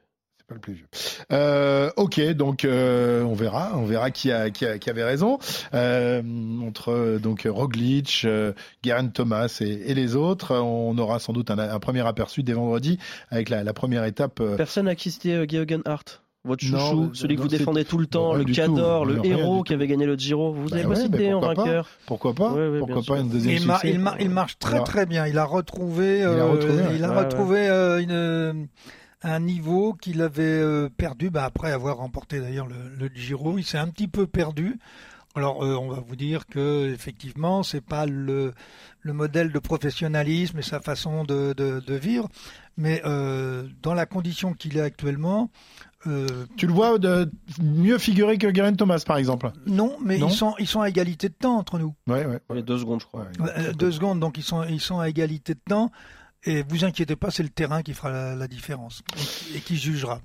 Pas le plus vieux. Euh, ok, donc euh, on verra, on verra qui a qui, a- qui avait raison Euh, entre euh, donc Roglic, euh, Geraint Thomas et, et les autres. On aura sans doute un, un premier aperçu dès vendredi avec la, la première étape. euh, Personne n'a quitté euh, Geoghegan Hart votre chouchou, Non, euh, celui que vous défendez tout le temps, le tout. cador, le héros qui avait gagné le Giro. Vous Bah avez ouais, pas cité en pas vainqueur. Pourquoi pas Ouais, ouais, bien Pourquoi sûr. pas une deuxième Il, succès il, mar- il marche très Alors- très bien. Il a retrouvé, a euh, retrouvé, ouais. il a retrouvé euh, une, euh, un niveau qu'il avait euh, perdu bah, après avoir remporté d'ailleurs le, le Giro. Il s'est un petit peu perdu. Alors euh, on va vous dire que effectivement c'est pas le, le modèle de professionnalisme et sa façon de, de, de vivre, mais euh, dans la condition qu'il est actuellement, euh, Tu le vois de mieux figuré que Geraint Thomas par exemple? non, mais Non? ils sont ils sont à égalité de temps entre nous. Ouais, ouais. A deux secondes, je crois. Ouais, Euh, deux secondes, donc ils sont, ils sont à égalité de temps. Et vous inquiétez pas, c'est le terrain qui fera la, différence et qui jugera.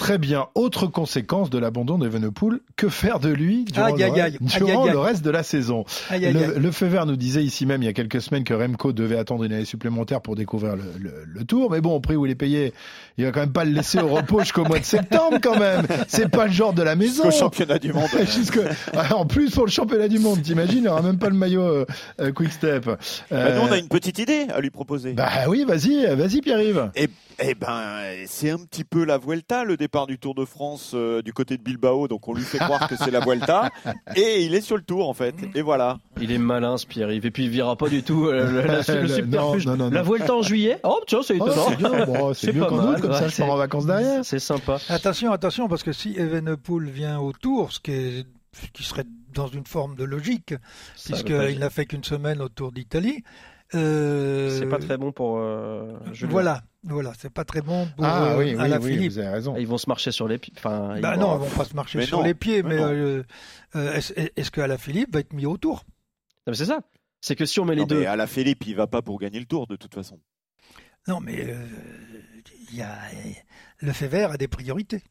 Très bien. Autre conséquence de l'abandon d'Evenepoel, que faire de lui durant, Aïe, le, aïe, aïe. durant Aïe, aïe, aïe. le reste de la saison Aïe, aïe, le, le Fever nous disait ici même il y a quelques semaines que Remco devait attendre une année supplémentaire pour découvrir le, le- le tour. Mais bon, au prix où il est payé, il va quand même pas le laisser au repos jusqu'au mois de septembre quand même. C'est pas le genre de la maison. Jusqu'au championnat du monde. Ah, en plus pour le championnat du monde, t'imagines, il aura même pas le maillot euh, euh, Quick Step. Bah, Euh, nous, on a une petite idée à lui proposer. bah oui, vas-y, vas-y Pierre-Yves. Et, eh ben, c'est un petit peu la Vuelta, le départ du Tour de France euh, du côté de Bilbao. Donc on lui fait croire que c'est la Vuelta. Et il est sur le Tour, en fait. Et voilà. Il est malin, ce Pierre-Yves. Et puis il verra pas du tout euh, le, la- le Le- subterfuge. non, non, non, La. Vuelta en juillet? Oh, tiens, c'est Oh, étonnant. c'est bien, bon, c'est mieux qu'en août, comme ça je c'est- pars en vacances derrière. C'est sympa. Attention, attention, parce que si Evenepoel vient au Tour, ce qui, est, ce qui serait dans une forme de logique, puisqu'il n'a fait qu'une semaine au Tour d'Italie. Euh, C'est pas très bon pour euh. Voilà, voilà, c'est pas très bon pour Ah euh, oui, oui, oui, Philippe. vous avez raison. Ils vont se marcher sur les pieds. Enfin, ils Bah vont- non, ils vont pas se marcher Mais sur non, les pieds, mais est-ce est-ce que Alain Philippe va être mis au Tour Non, mais c'est ça. C'est que si on met les Non, deux. mais à la Philippe, il va pas pour gagner le Tour, de toute façon. Non, mais euh, il y a, le fait vert a des priorités.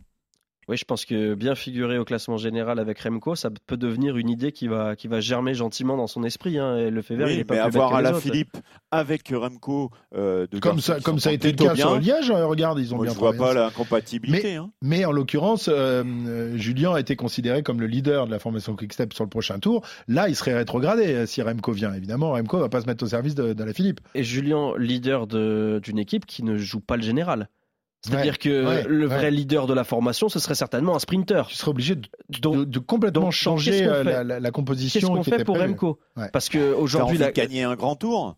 Oui, je pense que bien figurer au classement général avec Remco, ça peut devenir une idée qui va, qui va germer gentiment dans son esprit. Hein, et le fait vert, il est pas mais plus avoir à la autres. Philippe avec Remco euh, de Comme ça, comme ça a été le cas sur bien, Liège, euh, regarde, ils ont moi, bien je vois pas l'incompatibilité. hein. Mais en l'occurrence, euh, euh, Julien a été considéré comme le leader de la formation Quickstep sur le prochain tour. Là, il serait rétrogradé si Remco vient. Évidemment, Remco va pas se mettre au service de, de la Philippe. Et Julien, leader de- d'une équipe qui ne joue pas le général. C'est-à-dire Ouais, que ouais, le vrai ouais. leader de la formation, ce serait certainement un sprinter. Tu serais obligé de, Donc, de- de complètement donc, donc, changer qu'on euh, la, la- la composition Qu'est-ce qu'on fait pour. Remco Ouais. Parce que aujourd'hui, la... de gagner un grand tour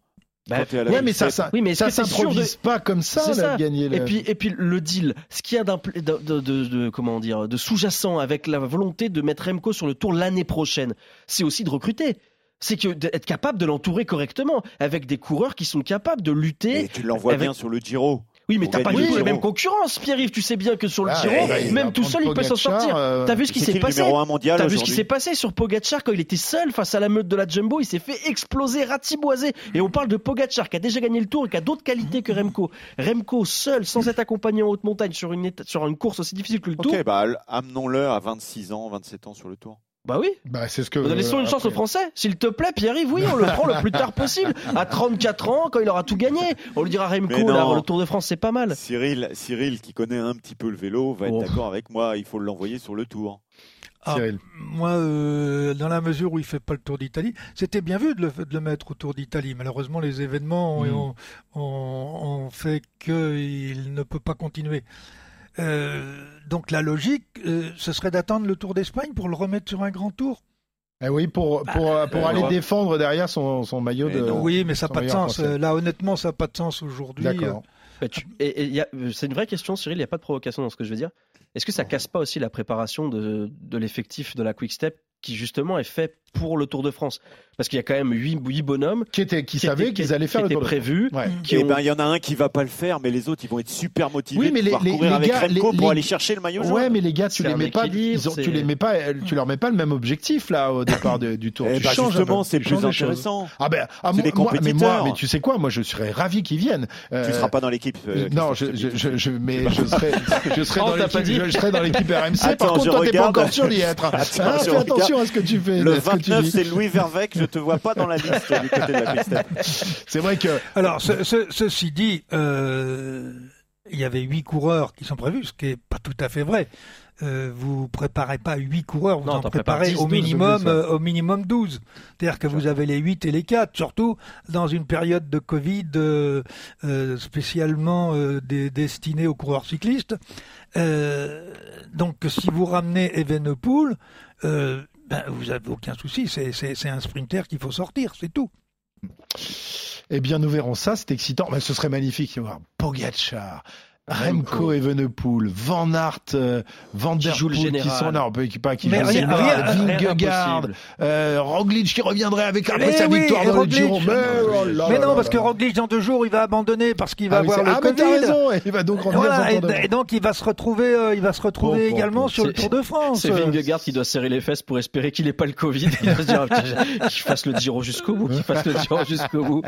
Bah, Ouais, mais ça, ça, Oui, mais ça sûr de- s'improvise pas comme ça, là, ça. de gagner le... Et puis, et puis le deal, ce qu'il y a d'un de, de, de- de- comment dire, de sous-jacent avec la volonté de mettre Remco sur le tour l'année prochaine, c'est aussi de recruter. C'est que d'être capable de l'entourer correctement avec des coureurs qui sont capables de lutter. Et tu l'envoies avec- bien sur le Giro. Oui, mais t'as pas du tout le les Giro. mêmes concurrences, Pierre-Yves. Tu sais bien que sur le Ah, Giro, ouais, même tout seul, il peut s'en sortir. euh, T'as vu ce qui s'est passé T'as vu ce qui s'est passé sur Pogacar quand il était seul face à la meute de la Jumbo? Il s'est fait exploser, ratiboiser. Et on parle de Pogacar qui a déjà gagné le tour et qui a d'autres qualités que Remco. Remco seul, sans être accompagné en haute montagne sur une, éta- sur une course aussi difficile que le tour. Ok, bah amenons-le à 26 ans, 27 ans sur le Tour. Bah oui. Bah, c'est ce que. Laissons une euh, chance aux Français. S'il te plaît, Pierre-Yves, oui, on le prend le plus tard possible. À 34 ans, quand il aura tout gagné. On lui dira Remco, là, le Tour de France, c'est pas mal. Cyril, Cyril, qui connaît un petit peu le vélo, va être Oh. d'accord avec moi. Il faut l'envoyer sur le Tour. Ah, Cyril. moi, euh, dans la mesure où il fait pas le Tour d'Italie, c'était bien vu de le, de le mettre au Tour d'Italie. Malheureusement, les événements ont, Mm. ont- ont- ont fait qu'il ne peut pas continuer. Euh, donc la logique, euh, ce serait d'attendre le Tour d'Espagne pour le remettre sur un grand tour. Eh oui, pour, pour, Bah, pour euh, aller ouais. défendre derrière son, son maillot Mais de. non. Oui, mais ça n'a pas de sens. français. Là, honnêtement, ça n'a pas de sens aujourd'hui. D'accord. Bah, et- et c'est une vraie question, Cyril. Il n'y a pas de provocation dans ce que je veux dire. Est-ce que ça casse pas aussi la préparation de, de l'effectif de la Quick Step qui justement est fait pour le Tour de France Parce qu'il y a quand même huit, huit bonhommes Qui, était, qui qui savaient étaient- qu'ils allaient faire qui le étaient tour de. France. Ouais. qui Eh ont- ben, il y en a un qui va pas le faire, mais les autres, ils vont être super motivés Oui, mais de les- courir les avec gars, Remco les- pour les- aller chercher le maillot jaune. Ouais, mais les gars, tu les mets pas, équilibre, ils ont- tu les mets pas, tu leur mets pas le même objectif là au départ de- du tour. Eh tu ben, changes justement, c'est plus intéressant. Ah ben, ah, moi, des moi- mais moi, mais tu sais quoi, moi je serais ravi qu'ils viennent. Euh, Tu seras pas dans l'équipe. euh, non, je, mais je serai, je serai Oh, dans l'équipe, je serai dans l'équipe RMC. Attends, Par contre, je toi, t'es pas regarde. encore sûr d'y être. Fais attention à ce que tu fais. Le à ce que tu 29, dis. c'est Louis Vervec. Je te vois pas dans la liste du côté de la Step. C'est vrai que Alors, ce- ce- ceci dit, euh, il y avait huit coureurs qui sont prévus, ce qui est pas tout à fait vrai. Euh, vous préparez pas huit coureurs, vous Non, en préparez 10, au 12, minimum, c'est ça. euh, au minimum 12. C'est-à-dire que vous avez les 8 et les 4, surtout dans une période de Covid euh, euh, spécialement euh, destinée aux coureurs cyclistes. Euh, donc, si vous ramenez Evenepoel, euh, ben, vous avez aucun souci, c'est- un sprinter qu'il faut sortir, c'est tout. Eh bien, nous verrons ça. C'est excitant. Mais ce serait magnifique de voir Pogacar, Remco Evenepoel, Van Aert, euh, Van Der Poel, qui sont non, pas qui pas qui Mais joue Vingegaard, euh, Roglic qui reviendrait avec après Eh sa oui, victoire dans Roglic. le Giro. Mais, oh là Mais là non, là parce là. que Roglic dans deux jours, il va abandonner parce qu'il va ah, avoir le ah, mais Covid. t'as raison. Il va donc revenir Voilà, sans et, donc il va se retrouver, euh, il va se retrouver également bon. sur le Tour de France. C'est Vingegaard qui doit serrer les fesses pour espérer qu'il n'ait pas le Covid. Il va se dire putain, qu'il fasse le Giro jusqu'au bout, qu'il fasse le Giro jusqu'au bout.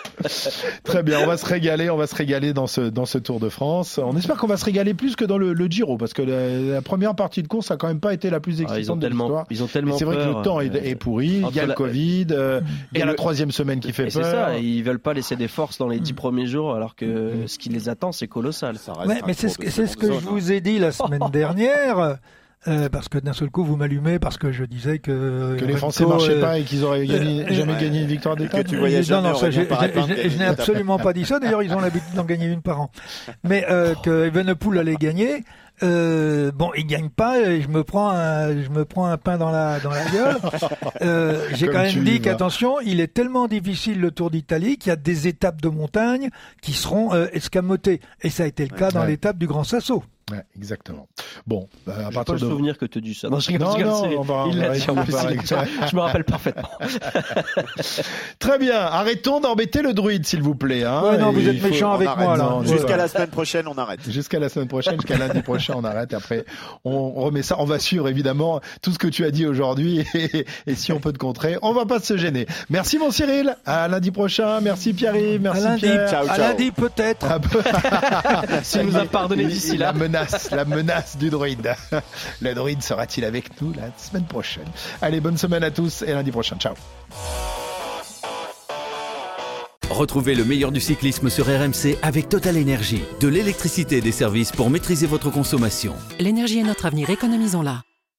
Très bien, on va se régaler, on va se régaler dans ce dans ce Tour de France. On espère qu'on va se régaler plus que dans le, le Giro parce que la, la première partie de course a quand même pas été la plus Ah, excitante ils ont de tellement, l'histoire. ils ont tellement c'est vrai que peur, le temps est, euh, est pourri. Il y a le la- Covid, euh, il y a et la troisième semaine qui fait Et c'est peur. ça, et ils veulent pas laisser des forces dans les dix premiers jours alors que ce qui les attend c'est colossal. Ça reste Ouais, un mais c'est ce, que- ce je vous ai dit la semaine dernière, euh, parce que d'un seul coup vous m'allumez parce que je disais que que les Français marchaient euh, pas et qu'ils auraient gagné- euh, jamais gagné une victoire d'étape. Que tu voyais non, jamais non, ça, je n'ai absolument pas dit ça. D'ailleurs, ils ont l'habitude d'en gagner une par an. Mais euh, que Evenepoel allait gagner. Euh, bon, il gagne pas. Et je me prends un, je me prends un pain dans la dans la gueule. Euh, J'ai quand même dit qu'attention, il est tellement difficile le Tour d'Italie qu'il y a des étapes de montagne qui seront euh, escamotées. Et ça a été le cas dans l'étape du Grand Sasso. Ouais, exactement. Bon, bah, à J'ai pas partir le de souvenir que tu dis ça. Non, je rigole, Non, non, Cyril. on va- Il l'a dit, en plus. Je me rappelle parfaitement. Très bien, arrêtons d'embêter le druide, s'il vous plaît. Hein. Ouais, non, vous êtes méchant avec arrête. moi là. Non, Ouais. Jusqu'à la semaine prochaine, on arrête. Jusqu'à la semaine prochaine, jusqu'à lundi prochain, on arrête. Et après, on remet ça. On va suivre évidemment tout ce que tu as dit aujourd'hui. Et, et si on peut te contrer, on va pas se gêner. Merci mon Cyril. À lundi prochain. Merci Pierre-Yves. Merci à lundi, Pierre. Ciao, à ciao. lundi peut-être. S'il nous a pardonné d'ici là. La menace, la menace du druide. Le druide sera-t-il avec nous la semaine prochaine? Allez, bonne semaine à tous et lundi prochain. Ciao. Retrouvez le meilleur du cyclisme sur RMC avec Total Énergie. De l'électricité et des services pour maîtriser votre consommation. L'énergie est notre avenir, économisons-la.